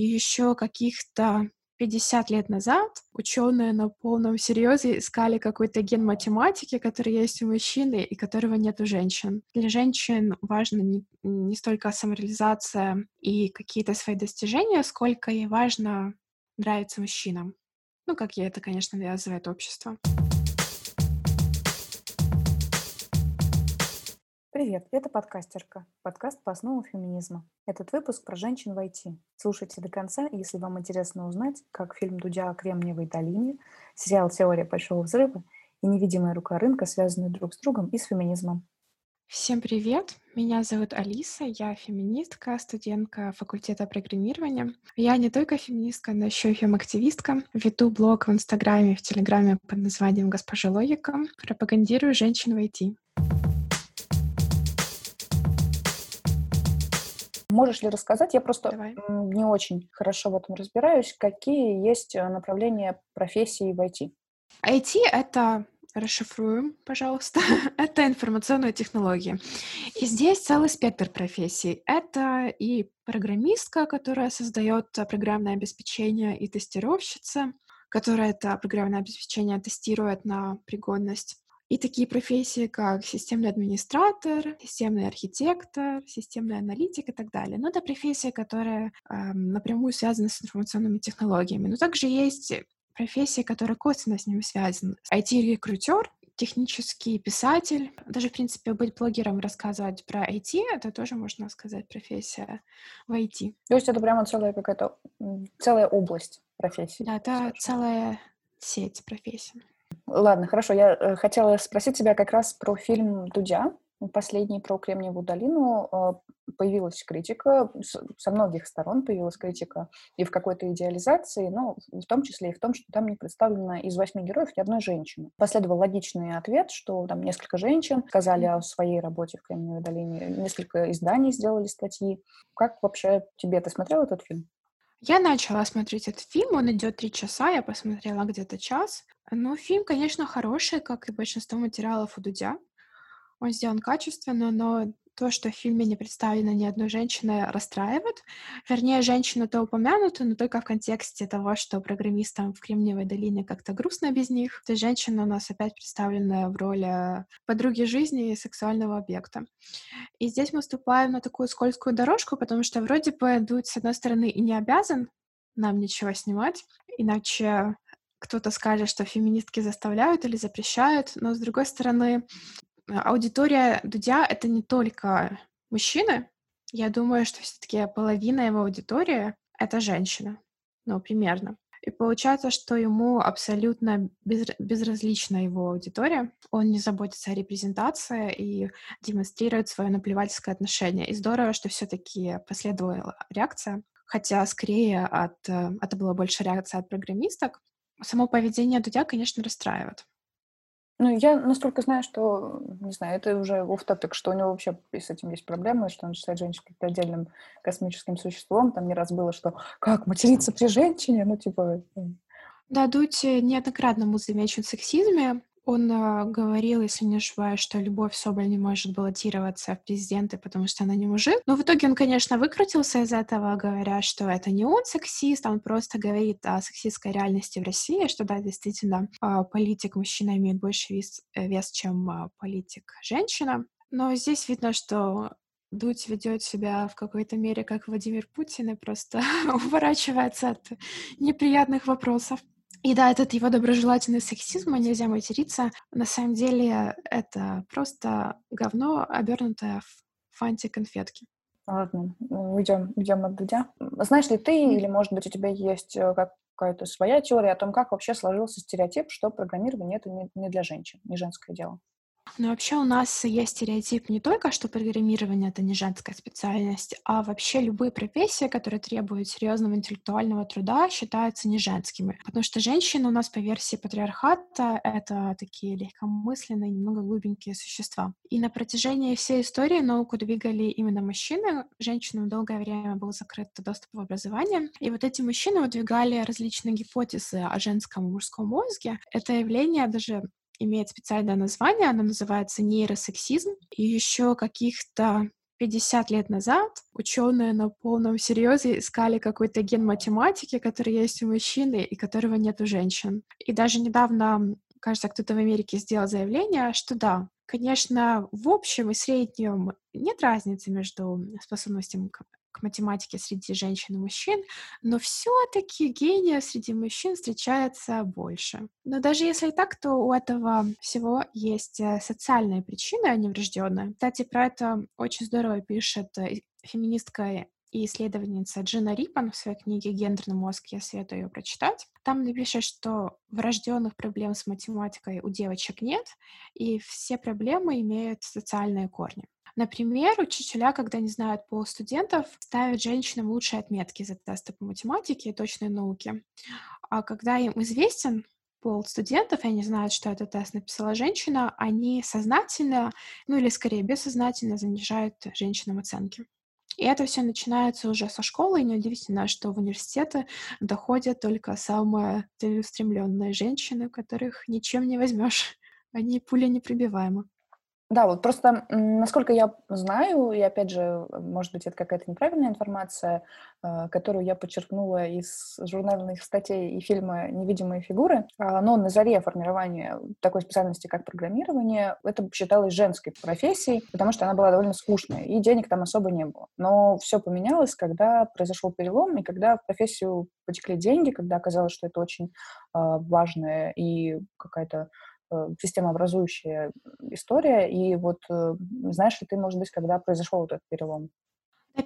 И еще каких-то 50 лет назад ученые на полном серьезе искали какой-то ген математики, который есть у мужчины и которого нет у женщин. Для женщин важно не, не столько самореализация и какие-то свои достижения, сколько ей важно нравиться мужчинам. Ну, как ей это, конечно, навязывает общество. Привет, это подкастерка, подкаст по основам феминизма. Этот выпуск про женщин в IT. Слушайте до конца, если вам интересно узнать, как фильм Дудя о Кремниевой долине, сериал «Теория большого взрыва» и «Невидимая рука рынка» связаны друг с другом и с феминизмом. Всем привет! Меня зовут Алиса, я феминистка, студентка факультета программирования. Я не только феминистка, но еще и фем-активистка. Веду блог в Инстаграме и в Телеграме под названием «Госпожа Логика». Пропагандирую женщин в IT. Можешь ли рассказать, я просто Давай. не очень хорошо в этом разбираюсь, какие есть э, направления профессии в IT? IT — это расшифруем, пожалуйста, это информационные технологии. И здесь целый спектр профессий. Это и программистка, которая создает программное обеспечение, и тестировщица, которая это программное обеспечение тестирует на пригодность. И такие профессии, как системный администратор, системный архитектор, системный аналитик и так далее. Но это профессии, которые э, напрямую связаны с информационными технологиями. Но также есть профессии, которые косвенно с ними связаны. IT-рекрутер, технический писатель, даже, в принципе, быть блогером, рассказывать про IT, это тоже, можно сказать, профессия в IT. То есть это прямо целая какая-то, целая область профессии? Да, это скажем. целая сеть профессий. Ладно, хорошо. Я э, хотела спросить тебя как раз про фильм «Дудя», последний про Кремниевую долину. Э, появилась критика, со многих сторон появилась критика и в какой-то идеализации, но в том числе и в том, что там не представлено из восьми героев ни одной женщины. Последовал логичный ответ, что там несколько женщин сказали о своей работе в Кремниевой долине, несколько изданий сделали статьи. Как вообще тебе, ты смотрел этот фильм? Я начала смотреть этот фильм, он идет три часа, я посмотрела где-то час. Ну, фильм, конечно, хороший, как и большинство материалов у Дудя. Он сделан качественно, но то, что в фильме не представлена ни одной женщины, расстраивает. Вернее, женщины-то упомянуты, но только в контексте того, что программистам в Кремниевой долине как-то грустно без них. То есть женщина у нас опять представлена в роли подруги жизни и сексуального объекта. И здесь мы вступаем на такую скользкую дорожку, потому что вроде бы Дудь, с одной стороны, и не обязан нам ничего снимать, иначе кто-то скажет, что феминистки заставляют или запрещают, но, с другой стороны, аудитория Дудя — это не только мужчины. Я думаю, что все-таки половина его аудитории — это женщина. Ну, примерно. И получается, что ему абсолютно без, безразлична его аудитория. Он не заботится о репрезентации и демонстрирует свое наплевательское отношение. И здорово, что все-таки последовала реакция, хотя скорее от, э, это была больше реакция от программисток. Само поведение Дудя, конечно, расстраивает. Ну, я настолько знаю, что, не знаю, это уже оф топик что у него вообще с этим есть проблемы, что он считает женщину каким-то отдельным космическим существом. Там не раз было, что как материться при женщине, ну, типа... Да, Дудь неоднократно был замечен в сексизме, он э, говорил, если не ошибаюсь, что Любовь Соболь не может баллотироваться в президенты, потому что она не мужик. Но в итоге он, конечно, выкрутился из этого, говоря, что это не он сексист, он просто говорит о сексистской реальности в России, что да, действительно, э, политик мужчина имеет больше вес, э, вес чем э, политик женщина. Но здесь видно, что Дудь ведет себя в какой-то мере как Владимир Путин и просто уворачивается от неприятных вопросов. И да, этот его доброжелательный сексизм, нельзя материться. На самом деле это просто говно, обернутое в фанти конфетки. Ладно, уйдем, уйдем от Дудя. Знаешь ли ты, или, может быть, у тебя есть э, какая-то своя теория о том, как вообще сложился стереотип, что программирование — это не для женщин, не женское дело? Но вообще у нас есть стереотип не только, что программирование — это не женская специальность, а вообще любые профессии, которые требуют серьезного интеллектуального труда, считаются не женскими. Потому что женщины у нас по версии патриархата — это такие легкомысленные, немного глубенькие существа. И на протяжении всей истории науку двигали именно мужчины. Женщинам долгое время был закрыт доступ в образование. И вот эти мужчины выдвигали различные гипотезы о женском и мужском мозге. Это явление даже имеет специальное название, оно называется нейросексизм, и еще каких-то 50 лет назад ученые на полном серьезе искали какой-то ген математики, который есть у мужчины и которого нет у женщин. И даже недавно, кажется, кто-то в Америке сделал заявление, что да, конечно, в общем и среднем нет разницы между способностями к математике среди женщин и мужчин, но все-таки гения среди мужчин встречается больше. Но даже если и так, то у этого всего есть э, социальные причины, а не врожденные. Кстати, про это очень здорово пишет э, феминистка и исследовательница Джина Рипан в своей книге «Гендерный мозг», я советую ее прочитать. Там напишет, что врожденных проблем с математикой у девочек нет, и все проблемы имеют социальные корни. Например, учителя, когда не знают пол студентов, ставят женщинам лучшие отметки за тесты по математике и точной науке. А когда им известен пол студентов, и они знают, что этот тест написала женщина, они сознательно, ну или скорее бессознательно занижают женщинам оценки. И это все начинается уже со школы, и неудивительно, что в университеты доходят только самые целеустремленные женщины, которых ничем не возьмешь. Они пуля непробиваемы. Да, вот просто, насколько я знаю, и опять же, может быть, это какая-то неправильная информация, э, которую я подчеркнула из журнальных статей и фильма «Невидимые фигуры», а, но на заре формирования такой специальности, как программирование, это считалось женской профессией, потому что она была довольно скучной, и денег там особо не было. Но все поменялось, когда произошел перелом, и когда в профессию потекли деньги, когда оказалось, что это очень а, важная и какая-то системообразующая история. И вот э, знаешь ли ты, может быть, когда произошел вот этот перелом?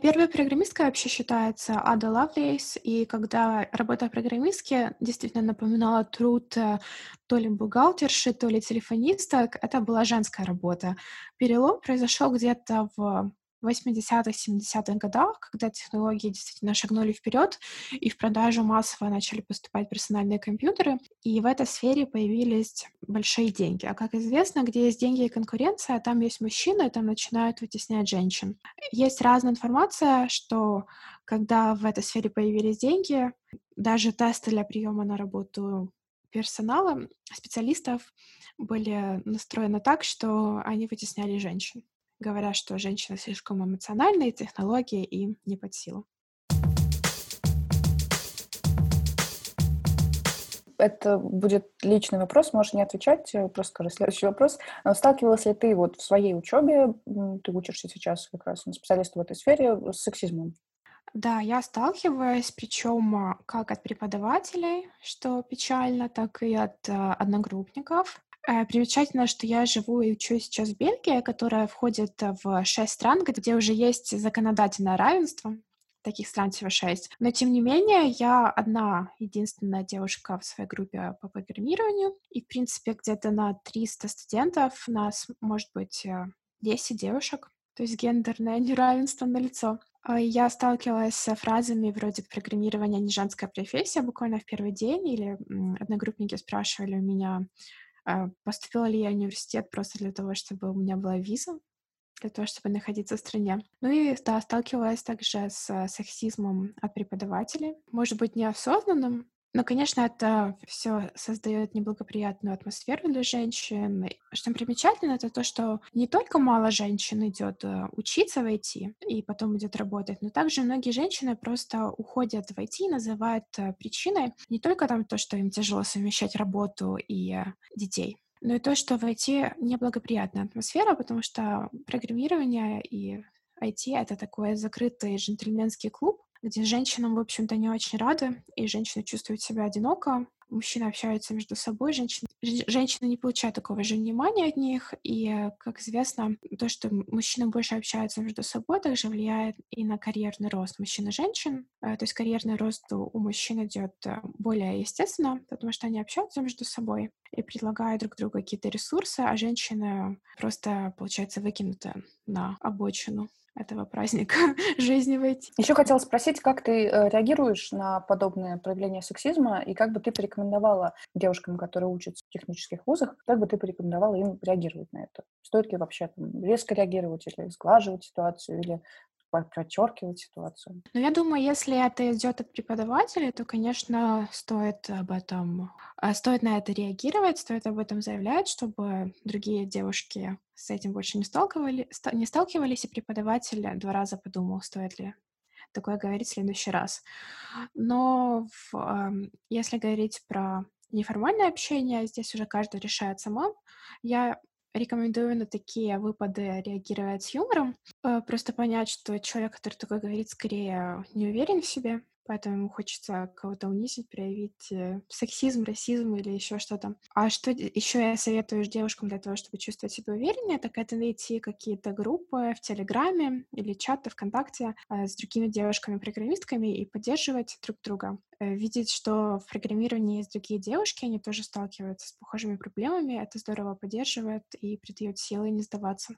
Первая программистка вообще считается Ада Лавлейс, и когда работа программистки действительно напоминала труд э, то ли бухгалтерши, то ли телефониста, это была женская работа. Перелом произошел где-то в 80-х, 70-х годах, когда технологии действительно шагнули вперед, и в продажу массово начали поступать персональные компьютеры, и в этой сфере появились большие деньги. А как известно, где есть деньги и конкуренция, там есть мужчины, там начинают вытеснять женщин. Есть разная информация, что когда в этой сфере появились деньги, даже тесты для приема на работу персонала, специалистов были настроены так, что они вытесняли женщин говоря, что женщина слишком эмоциональна, и технологии им не под силу. это будет личный вопрос, можешь не отвечать, просто скажи следующий вопрос. Сталкивалась ли ты вот в своей учебе, ты учишься сейчас как раз на специалиста в этой сфере, с сексизмом? Да, я сталкиваюсь, причем а, как от преподавателей, что печально, так и от а, одногруппников. Э, примечательно, что я живу и учусь сейчас в Бельгии, которая входит в шесть стран, где уже есть законодательное равенство. Таких стран всего шесть. Но, тем не менее, я одна единственная девушка в своей группе по программированию. И, в принципе, где-то на 300 студентов у нас может быть 10 э, девушек. То есть гендерное неравенство на лицо. А я сталкивалась с фразами вроде «программирование не женская профессия» буквально в первый день, или одногруппники спрашивали у меня, поступила ли я в университет просто для того, чтобы у меня была виза, для того, чтобы находиться в стране. Ну и да, сталкивалась также с сексизмом от преподавателей. Может быть, неосознанным, но, конечно, это все создает неблагоприятную атмосферу для женщин. Что примечательно, это то, что не только мало женщин идет э, учиться в IT и потом идет работать, но также многие женщины просто уходят в IT и называют э, причиной не только там то, что им тяжело совмещать работу и э, детей, но и то, что в IT неблагоприятная атмосфера, потому что программирование и IT — это такой закрытый джентльменский клуб, где женщинам, в общем-то, не очень рады, и женщины чувствуют себя одиноко, мужчины общаются между собой, женщины, женщины не получают такого же внимания от них, и, как известно, то, что мужчины больше общаются между собой, также влияет и на карьерный рост мужчин и женщин. Э, то есть карьерный рост у мужчин идет э, более естественно, потому что они общаются между собой и предлагают друг другу какие-то ресурсы, а женщины просто, получается, выкинуты на обочину этого праздника жизни войти. Еще хотела спросить, как ты э, реагируешь на подобное проявление сексизма, и как бы ты порекомендовала девушкам, которые учатся в технических вузах, как бы ты порекомендовала им реагировать на это? Стоит ли вообще там, резко реагировать или сглаживать ситуацию, или подчеркивать ситуацию. Ну, я думаю, если это идет от преподавателя, то, конечно, стоит об этом, а, стоит на это реагировать, стоит об этом заявлять, чтобы другие девушки с этим больше не, сталкивали, не сталкивались, и преподаватель два раза подумал, стоит ли такое говорить в следующий раз. Но в, если говорить про неформальное общение, здесь уже каждый решает сама. Я рекомендую на такие выпады реагировать с юмором, э, просто понять, что человек, который такое говорит, скорее не уверен в себе, поэтому ему хочется кого-то унизить, проявить э, сексизм, расизм или еще что-то. А что еще я советую девушкам для того, чтобы чувствовать себя увереннее, так это найти какие-то группы в Телеграме или чаты ВКонтакте э, с другими девушками-программистками и поддерживать друг друга. Э, видеть, что в программировании есть другие девушки, они тоже сталкиваются с похожими проблемами, это здорово поддерживает и придает силы не сдаваться.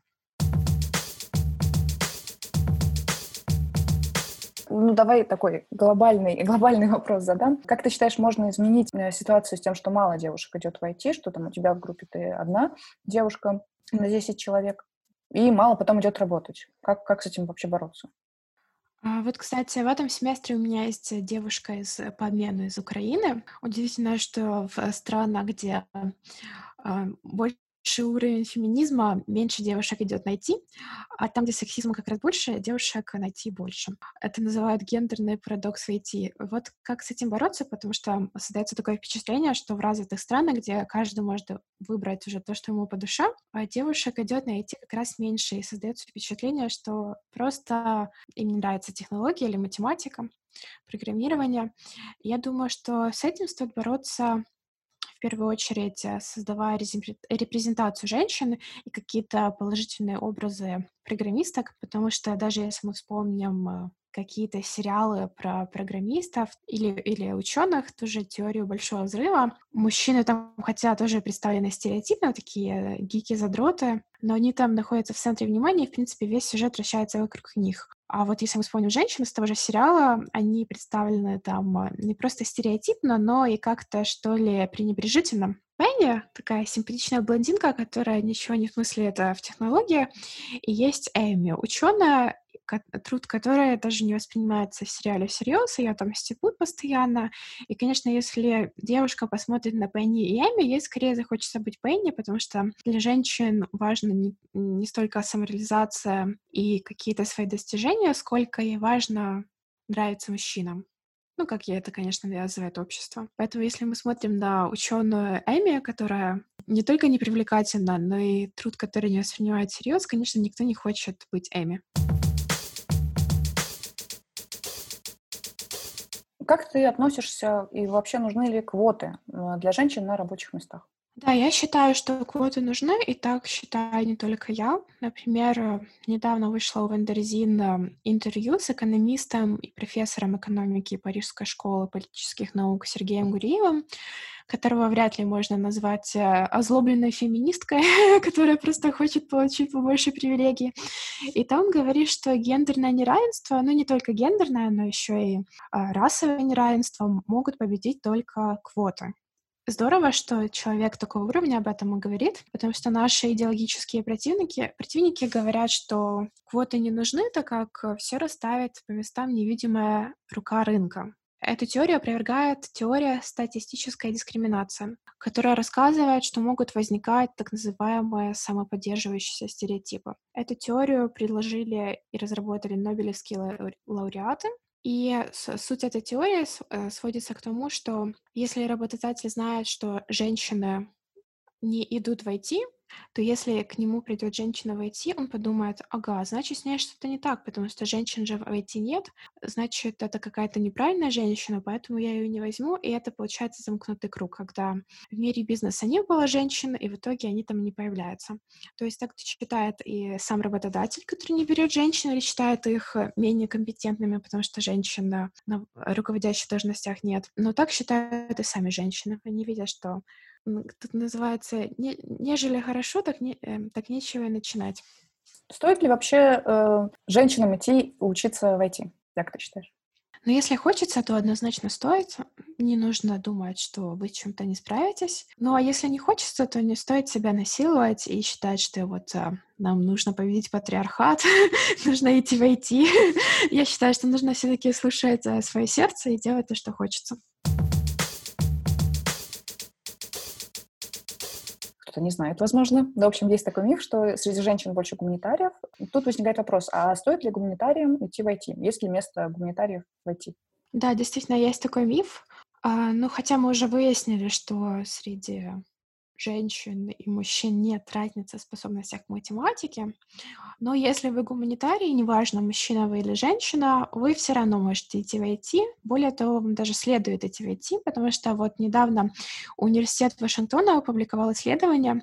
Ну, давай такой глобальный, глобальный вопрос задам. Как ты считаешь, можно изменить э, ситуацию с тем, что мало девушек идет в IT, что там у тебя в группе ты одна девушка на 10 человек, и мало потом идет работать? Как, как с этим вообще бороться? А вот, кстати, в этом семестре у меня есть девушка из, по обмену из Украины. Удивительно, что в странах, где а, больше выше уровень феминизма, меньше девушек идет найти, а там, где сексизма как раз больше, девушек найти больше. Это называют гендерный парадокс IT. Вот как с этим бороться, потому что создается такое впечатление, что в развитых странах, где каждый может выбрать уже то, что ему по душе, а девушек идет на IT как раз меньше, и создается впечатление, что просто им не нравится технология или математика, программирование. Я думаю, что с этим стоит бороться в первую очередь э, создавая репрезентацию женщин и какие-то положительные образы программисток, потому что даже если мы вспомним э, какие-то сериалы про программистов или, или ученых, тоже теорию большого взрыва. Мужчины там, хотя тоже представлены стереотипно, такие гики-задроты, но они там находятся в центре внимания, и, в принципе, весь сюжет вращается вокруг них. А вот если мы вспомним женщин из того же сериала, они представлены там э, не просто стереотипно, но и как-то, что ли, пренебрежительно. Пенни, такая симпатичная блондинка, которая ничего не смыслит в технологии, и есть Эми, ученая, труд которой даже не воспринимается в сериале всерьез, ее там стебут постоянно. И, конечно, если девушка посмотрит на Пенни и Эми, ей скорее захочется быть Пенни, потому что для женщин важно не, не столько самореализация и какие-то свои достижения, сколько ей важно нравиться мужчинам. Ну, как ей это, конечно, навязывает общество. Поэтому, если мы смотрим на ученую Эми, которая не только не привлекательна, но и труд, который не воспринимает всерьез, конечно, никто не хочет быть Эми. Как ты относишься и вообще нужны ли квоты э, для женщин на рабочих местах? Да, я считаю, что квоты нужны, и так считаю не только я. Например, э, недавно вышло у Wonderzine э, интервью с экономистом и профессором экономики Парижской школы политических наук Сергеем Гуриевым, которого вряд ли можно назвать озлобленной феминисткой, которая просто хочет получить побольше привилегий. И там говорит, что гендерное неравенство, ну не только гендерное, но еще и а, расовое неравенство могут победить только квоты. Здорово, что человек такого уровня об этом и говорит, потому что наши идеологические противники, противники говорят, что квоты не нужны, так как все расставит по местам невидимая рука рынка. Эту теорию опровергает теория статистической дискриминации, которая рассказывает, что могут возникать так называемые самоподдерживающиеся стереотипы. Эту теорию предложили и разработали нобелевские лауреаты, и суть этой теории э, сводится к тому, что если работодатель знает, что женщины не идут в IT, то если к нему придет женщина в IT, он подумает, ага, значит, с ней что-то не так, потому что женщин же в IT нет, значит, это какая-то неправильная женщина, поэтому я ее не возьму, и это получается замкнутый круг, когда в мире бизнеса не было женщин, и в итоге они там не появляются. То есть так считает и сам работодатель, который не берет женщин, или считает их менее компетентными, потому что женщин на руководящих должностях нет. Но так считают и сами женщины. Они видят, что тут называется, не, нежели хорошо, так, не, э, так нечего и начинать. Стоит ли вообще э, женщинам идти учиться в IT, как ты считаешь? Но если хочется, то однозначно стоит. Не нужно думать, что вы чем-то не справитесь. Ну а если не хочется, то не стоит себя насиловать и считать, что вот а, нам нужно победить патриархат, нужно идти войти. Я считаю, что нужно все-таки слушать свое сердце и делать то, что хочется. Кто-то не знает, возможно. Да, в общем, есть такой миф, что среди женщин больше гуманитариев. Тут возникает вопрос, а стоит ли гуманитариям идти в IT? Есть ли место гуманитариев в IT? Да, действительно, есть такой миф. А, ну, хотя мы уже выяснили, что среди женщин и мужчин нет разницы в способностях к математике, но если вы гуманитарий, неважно, мужчина вы или женщина, вы все равно можете идти в IT. Более того, вам даже следует идти в IT, потому что вот недавно университет Вашингтона опубликовал исследование,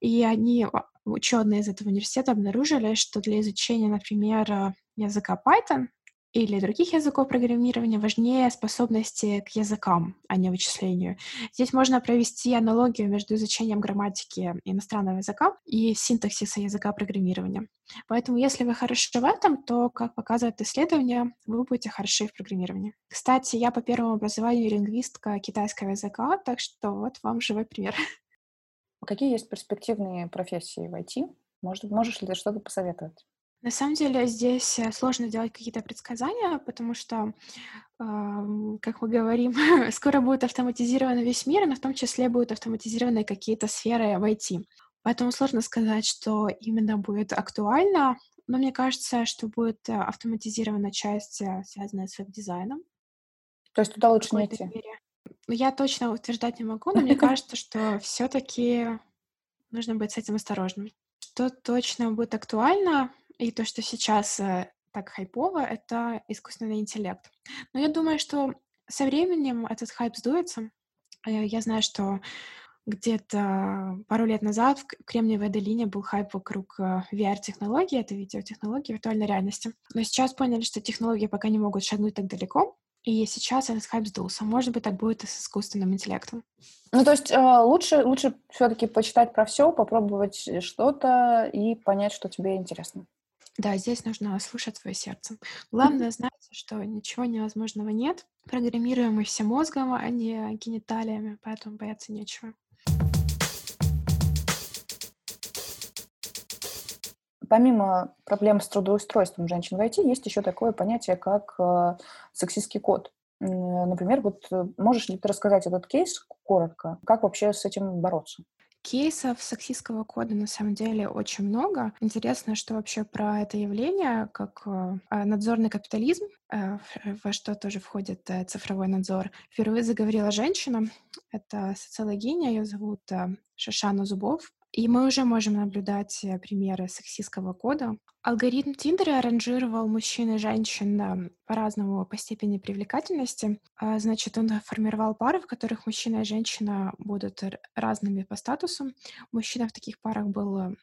и они, а, ученые из этого университета, обнаружили, что для изучения, например, языка Python или других языков программирования важнее способности к языкам, а не вычислению. Здесь можно провести аналогию между изучением грамматики иностранного языка и синтаксиса языка программирования. Поэтому, если вы хороши в этом, то, как показывает исследование, вы будете хороши в программировании. Кстати, я по первому образованию лингвистка китайского языка, так что вот вам живой пример. Какие есть перспективные профессии в IT? Может, можешь ли ты что-то посоветовать? На самом деле здесь э, сложно делать какие-то предсказания, потому что, как мы говорим, скоро будет автоматизирован весь мир, но в том числе будут автоматизированы какие-то сферы в IT. Поэтому сложно сказать, что именно будет актуально, но мне кажется, что будет э, автоматизирована часть, э, связанная с веб-дизайном. То есть туда лучше не идти? Мере. Ну, я точно утверждать не могу, но мне кажется, что все-таки нужно быть с этим осторожным. Что точно будет актуально, и то, что сейчас э, так хайпово, это искусственный интеллект. Но я думаю, что со временем этот хайп сдуется. Э, я знаю, что где-то пару лет назад в Кремниевой долине был хайп вокруг э, VR-технологий, это видеотехнологии виртуальной реальности. Но сейчас поняли, что технологии пока не могут шагнуть так далеко, и сейчас этот хайп сдулся. Может быть, так будет и с искусственным интеллектом. Ну, то есть лучше, лучше все-таки почитать про все, попробовать что-то и понять, что тебе интересно. Да, здесь нужно слушать свое сердце. Главное знать, что ничего невозможного нет. Программируем мы все мозгом, а не гениталиями, поэтому бояться нечего. Помимо проблем с трудоустройством женщин в IT, есть еще такое понятие, как э, сексистский код. Например, вот э, можешь ли ты рассказать этот кейс коротко? Как вообще с этим бороться? Кейсов сексистского кода на самом деле очень много. Интересно, что вообще про это явление, как э, а, надзорный капитализм, э, во что тоже входит э, цифровой надзор, впервые заговорила женщина. Это социологиня, ее зовут Шашана Зубов. И мы уже можем наблюдать примеры сексистского кода. Алгоритм Тиндера ранжировал мужчин и женщин по-разному по степени привлекательности. А, значит, он формировал пары, в которых мужчина и женщина будут разными по статусу. Мужчина в таких парах был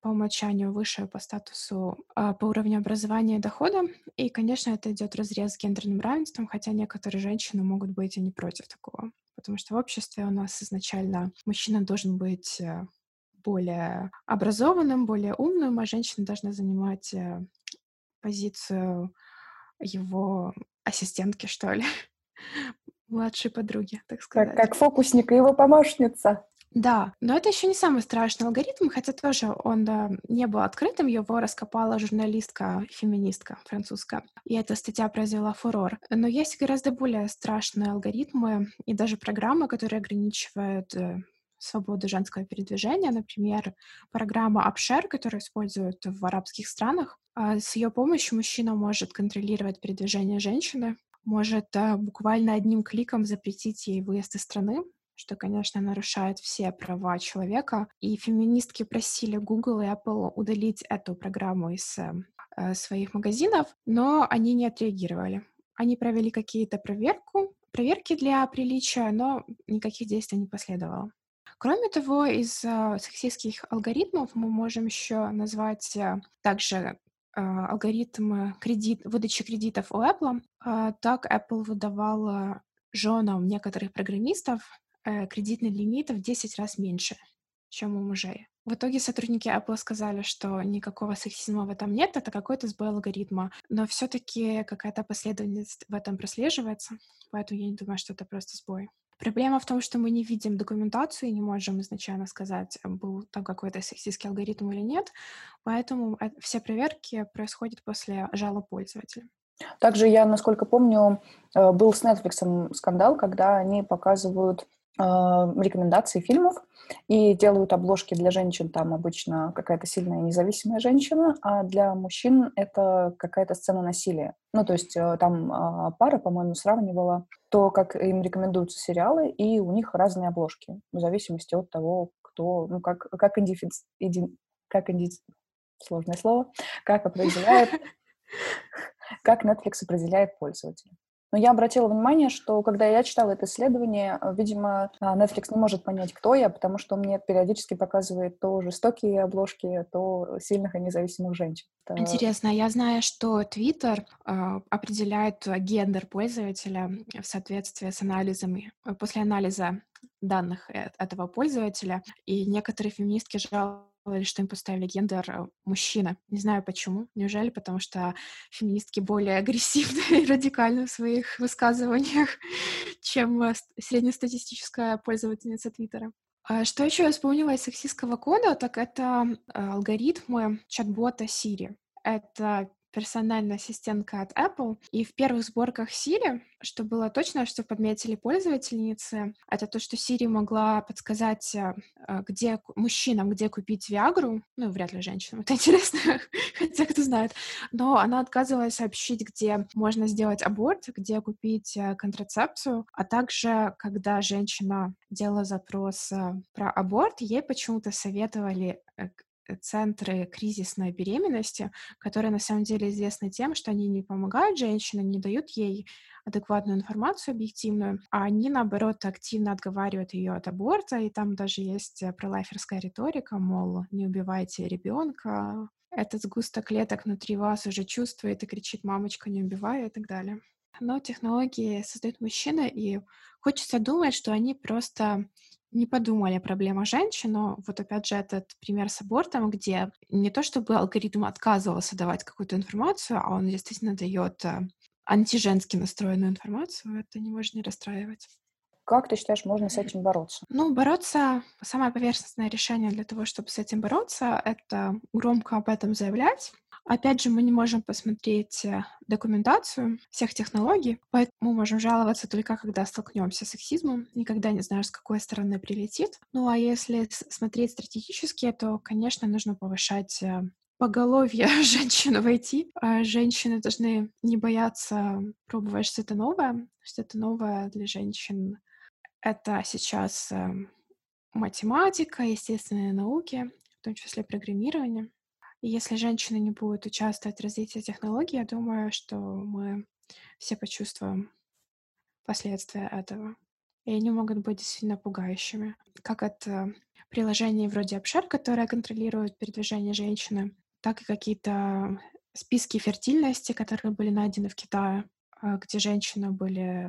по умолчанию выше по статусу, а, по уровню образования и дохода. И, конечно, это идет разрез с гендерным равенством, хотя некоторые женщины могут быть и не против такого. Потому что в обществе у нас изначально мужчина должен быть э, более образованным, более умным, а женщина должна занимать э, позицию его ассистентки, что ли, младшей подруги, так сказать. Как, как фокусник и его помощница. Да, но это еще не самый страшный алгоритм, хотя тоже он да, не был открытым, его раскопала журналистка, феминистка французская, и эта статья произвела фурор. Но есть гораздо более страшные алгоритмы и даже программы, которые ограничивают э, свободу женского передвижения. Например, программа Upshare, которую используют в арабских странах. А, с ее помощью мужчина может контролировать передвижение женщины, может а, буквально одним кликом запретить ей выезд из страны, что, конечно, нарушает все права человека. И феминистки просили Google и Apple удалить эту программу из э, своих магазинов, но они не отреагировали. Они провели какие-то проверку, проверки для приличия, но никаких действий не последовало. Кроме того, из э, сексистских алгоритмов мы можем еще назвать э, также э, алгоритм кредит, выдачи кредитов у Apple. Э, так Apple выдавала женам некоторых программистов э, кредитный лимит в 10 раз меньше, чем у мужей. В итоге сотрудники Apple сказали, что никакого сексизма в этом нет, это какой-то сбой алгоритма. Но все-таки какая-то последовательность в этом прослеживается, поэтому я не думаю, что это просто сбой. Проблема в том, что мы не видим документацию и не можем изначально сказать, был там какой-то сексистский алгоритм или нет, поэтому все проверки происходят после жалоб пользователя. Также я, насколько помню, э, был с Netflix скандал, когда они показывают э, рекомендации фильмов и делают обложки для женщин, там обычно какая-то сильная независимая женщина, а для мужчин это какая-то сцена насилия. Ну, то есть э, там а, пара, по-моему, сравнивала то, как им рекомендуются сериалы, и у них разные обложки, в зависимости от того, кто, ну, как, как индиффи... Иди... как инди... сложное слово, как определяет как Netflix определяет пользователя. Но я обратила внимание, что когда я читала это исследование, э, видимо, а, Netflix не может понять, кто я, потому что мне периодически показывает то жестокие обложки, то сильных и независимых женщин. Это... Интересно, я знаю, что Twitter э, определяет гендер пользователя в соответствии с анализами, э, после анализа данных э, этого пользователя, и некоторые феминистки жалуются или что им поставили гендер э, мужчина. Не знаю почему. Неужели потому что феминистки более агрессивны и радикальны в своих высказываниях, чем э, среднестатистическая пользовательница Твиттера. А что еще я вспомнила из сексистского кода, так это алгоритмы чат-бота Siri. Это персональная ассистентка от Apple. И в первых сборках Siri, что было точно, что подметили пользовательницы, это то, что Siri могла подсказать, э, э, где мужчинам, где купить Виагру. Ну, вряд ли женщинам, это интересно, хотя кто знает. Но она отказывалась сообщить, где можно сделать аборт, где купить э, контрацепцию, а также, когда женщина делала запрос про аборт, ей почему-то советовали центры кризисной беременности, которые на самом деле известны тем, что они не помогают женщине, не дают ей адекватную информацию объективную, а они, наоборот, активно отговаривают ее от аборта, и там даже есть э, пролайферская риторика, мол, не убивайте ребенка, этот сгусток клеток внутри вас уже чувствует и кричит «мамочка, не убивай» и так далее. Но технологии создают мужчины, и хочется думать, что они просто не подумали о проблемах женщин, но вот опять же этот пример с абортом, где не то чтобы алгоритм отказывался давать какую-то информацию, а он действительно дает э, антиженски настроенную информацию, это не может не расстраивать. Как ты считаешь, можно с этим бороться? Ну, бороться, самое поверхностное решение для того, чтобы с этим бороться, это громко об этом заявлять, Опять же, мы не можем посмотреть э, документацию всех технологий, поэтому можем жаловаться только когда столкнемся с сексизмом, никогда не знаешь, с какой стороны прилетит. Ну а если смотреть стратегически, то, конечно, нужно повышать э, поголовье женщин войти. А женщины должны не бояться пробовать что-то новое. Что-то новое для женщин — это сейчас э, математика, естественные науки, в том числе программирование. Если женщины не будут участвовать в развитии технологий, я думаю, что мы все почувствуем последствия этого. И они могут быть действительно пугающими. Как это приложение вроде Upshare, которое контролирует передвижение женщины, так и какие-то списки фертильности, которые были найдены в Китае, а, где женщины были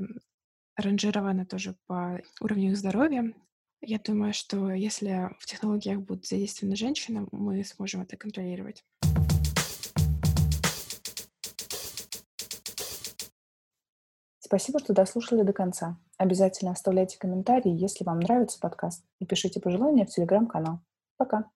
ранжированы тоже по уровню их здоровья, я думаю, что если в технологиях будут задействованы женщины, мы сможем это контролировать. Спасибо, что дослушали до конца. Обязательно оставляйте комментарии, если вам нравится подкаст, и пишите пожелания в телеграм-канал. Пока!